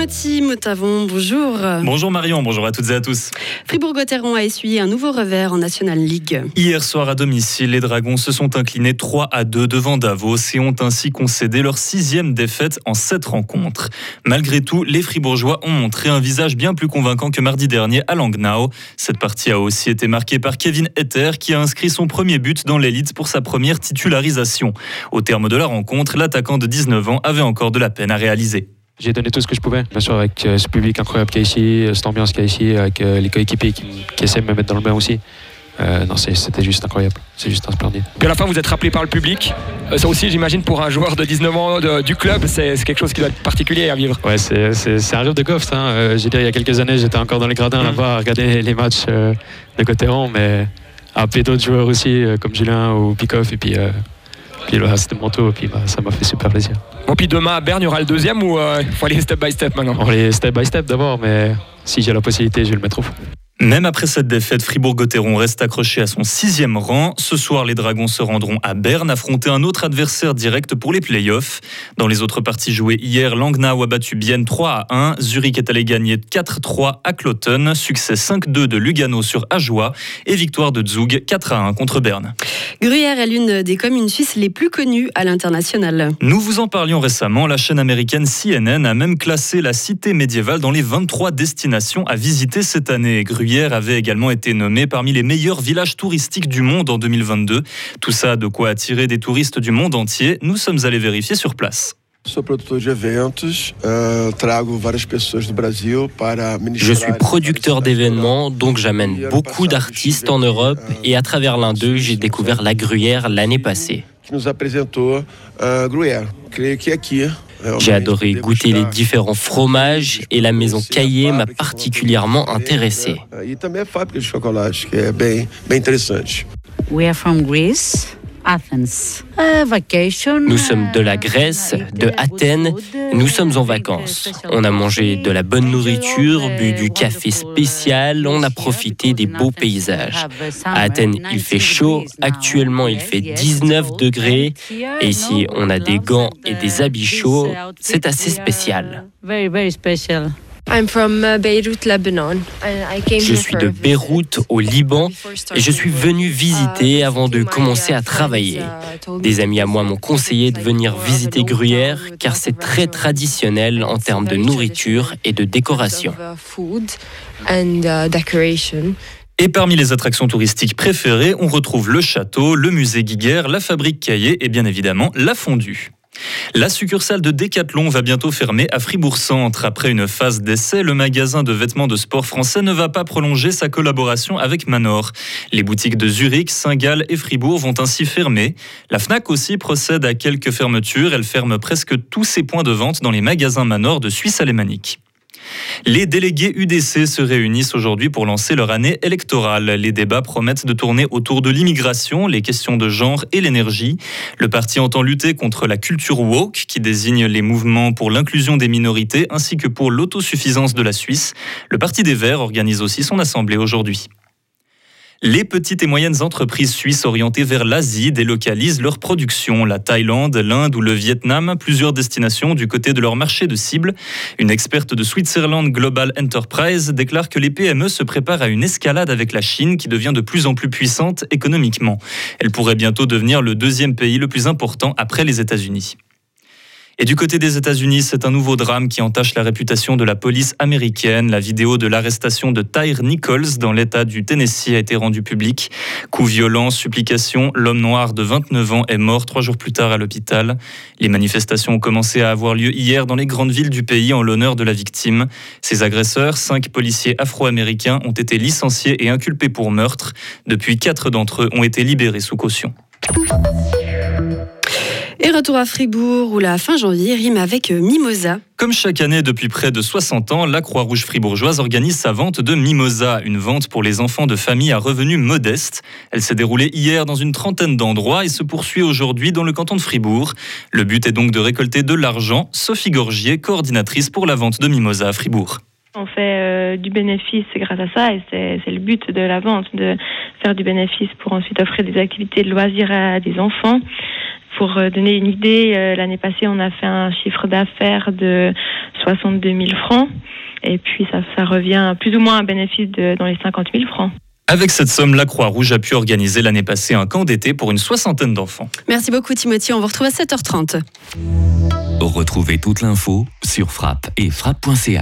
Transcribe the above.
Motavon, bonjour. Bonjour Marion, bonjour à toutes et à tous. Fribourg-Gotteron a essuyé un nouveau revers en National League. Hier soir à domicile, les Dragons se sont inclinés 3 à 2 devant Davos et ont ainsi concédé leur sixième défaite en sept rencontres. Malgré tout, les Fribourgeois ont montré un visage bien plus convaincant que mardi dernier à Langnau. Cette partie a aussi été marquée par Kevin Etter qui a inscrit son premier but dans l'élite pour sa première titularisation. Au terme de la rencontre, l'attaquant de 19 ans avait encore de la peine à réaliser. J'ai donné tout ce que je pouvais, bien sûr, avec euh, ce public incroyable qu'il y a ici, euh, cette ambiance qu'il y a ici, avec euh, les coéquipiers qui, qui, essaient de me mettre dans le bain aussi. Euh, non, c'était juste incroyable, c'est juste un splendide. Puis à la fin, vous êtes rappelé par le public. Ça aussi, j'imagine, pour un joueur de 19 ans de, du club, c'est quelque chose qui doit être particulier à vivre. Ouais, c'est un rêve de golf. Hein. Euh, J'ai dit, il y a quelques années, j'étais encore dans les gradins mmh. là-bas à regarder les matchs euh, de Cotteron, mais à appeler d'autres joueurs aussi, comme Julien ou Pikoff, et puis puis là, c'était mon tour, et puis bah, ça m'a fait super plaisir. Bon, puis demain à Berne, il y aura le deuxième ou il euh, faut aller step by step maintenant On va aller step by step d'abord, mais si j'ai la possibilité, je vais le mettre au fond. Même après cette défaite, Fribourg-Gotteron reste accroché à son sixième rang. Ce soir, les Dragons se rendront à Berne affronter un autre adversaire direct pour les playoffs. Dans les autres parties jouées hier, Langnau a battu Bienne 3 à 1. Zurich est allé gagner 4-3 à Cloton. Succès 5-2 de Lugano sur Ajoie et victoire de Zug 4 à 1 contre Berne. Gruyère est l'une des communes suisses les plus connues à l'international. Nous vous en parlions récemment. La chaîne américaine CNN a même classé la cité médiévale dans les 23 destinations à visiter cette année. Gruyère avait également été nommé parmi les meilleurs villages touristiques du monde en 2022. Tout ça de quoi attirer des touristes du monde entier. Nous sommes allés vérifier sur place. Je suis producteur d'événements, donc j'amène beaucoup d'artistes en Europe et à travers l'un d'eux, j'ai découvert la Gruyère l'année passée. J'ai adoré goûter les différents fromages et la maison Caillé m'a particulièrement intéressé. We are from Greece. Nous sommes de la Grèce, de Athènes. Nous sommes en vacances. On a mangé de la bonne nourriture, bu du café spécial, on a profité des beaux paysages. À Athènes, il fait chaud. Actuellement, il fait 19 degrés. Et ici, on a des gants et des habits chauds. C'est assez spécial. I'm from uh, Beirut, Lebanon. Je suis de Beyrouth au Liban et je suis venu visiter uh, avant de commencer à travailler. Uh, Des amis à moi m'ont conseillé de venir visiter Gruyère car c'est très traditionnel en termes de nourriture et de décoration. Et parmi les attractions touristiques préférées, on retrouve le château, le musée Guiguerre, la fabrique Caillé et bien évidemment la fondue. La succursale de Decathlon va bientôt fermer à Fribourg-Centre. Après une phase d'essai, le magasin de vêtements de sport français ne va pas prolonger sa collaboration avec Manor. Les boutiques de Zurich, Saint-Gall et Fribourg vont ainsi fermer. La FNAC aussi procède à quelques fermetures. Elle ferme presque tous ses points de vente dans les magasins Manor de Suisse alémanique. Les délégués UDC se réunissent aujourd'hui pour lancer leur année électorale. Les débats promettent de tourner autour de l'immigration, les questions de genre et l'énergie. Le parti entend lutter contre la culture woke, qui désigne les mouvements pour l'inclusion des minorités ainsi que pour l'autosuffisance de la Suisse. Le Parti des Verts organise aussi son assemblée aujourd'hui. Les petites et moyennes entreprises suisses orientées vers l'Asie délocalisent leur production. La Thaïlande, l'Inde ou le Vietnam, plusieurs destinations du côté de leur marché de cible. Une experte de Switzerland Global Enterprise déclare que les PME se préparent à une escalade avec la Chine qui devient de plus en plus puissante économiquement. Elle pourrait bientôt devenir le deuxième pays le plus important après les États-Unis. Et du côté des États-Unis, c'est un nouveau drame qui entache la réputation de la police américaine. La vidéo de l'arrestation de Tyre Nichols dans l'État du Tennessee a été rendue publique. Coup violent, supplication, l'homme noir de 29 ans est mort trois jours plus tard à l'hôpital. Les manifestations ont commencé à avoir lieu hier dans les grandes villes du pays en l'honneur de la victime. Ces agresseurs, cinq policiers afro-américains, ont été licenciés et inculpés pour meurtre. Depuis, quatre d'entre eux ont été libérés sous caution. Et retour à Fribourg où la fin janvier rime avec euh, Mimosa. Comme chaque année depuis près de 60 ans, la Croix-Rouge fribourgeoise organise sa vente de Mimosa, une vente pour les enfants de familles à revenus modestes. Elle s'est déroulée hier dans une trentaine d'endroits et se poursuit aujourd'hui dans le canton de Fribourg. Le but est donc de récolter de l'argent. Sophie Gorgier, coordinatrice pour la vente de Mimosa à Fribourg. On fait euh, du bénéfice grâce à ça et c'est le but de la vente, de faire du bénéfice pour ensuite offrir des activités de loisirs à des enfants. Pour euh, donner une idée, euh, l'année passée, on a fait un chiffre d'affaires de 62 000 francs. Et puis ça, ça revient plus ou moins un bénéfice de, dans les 50 000 francs. Avec cette somme, la Croix-Rouge a pu organiser l'année passée un camp d'été pour une soixantaine d'enfants. Merci beaucoup Timothy, on vous retrouve à 7h30. Retrouvez toute l'info sur frappe et frappe.ch.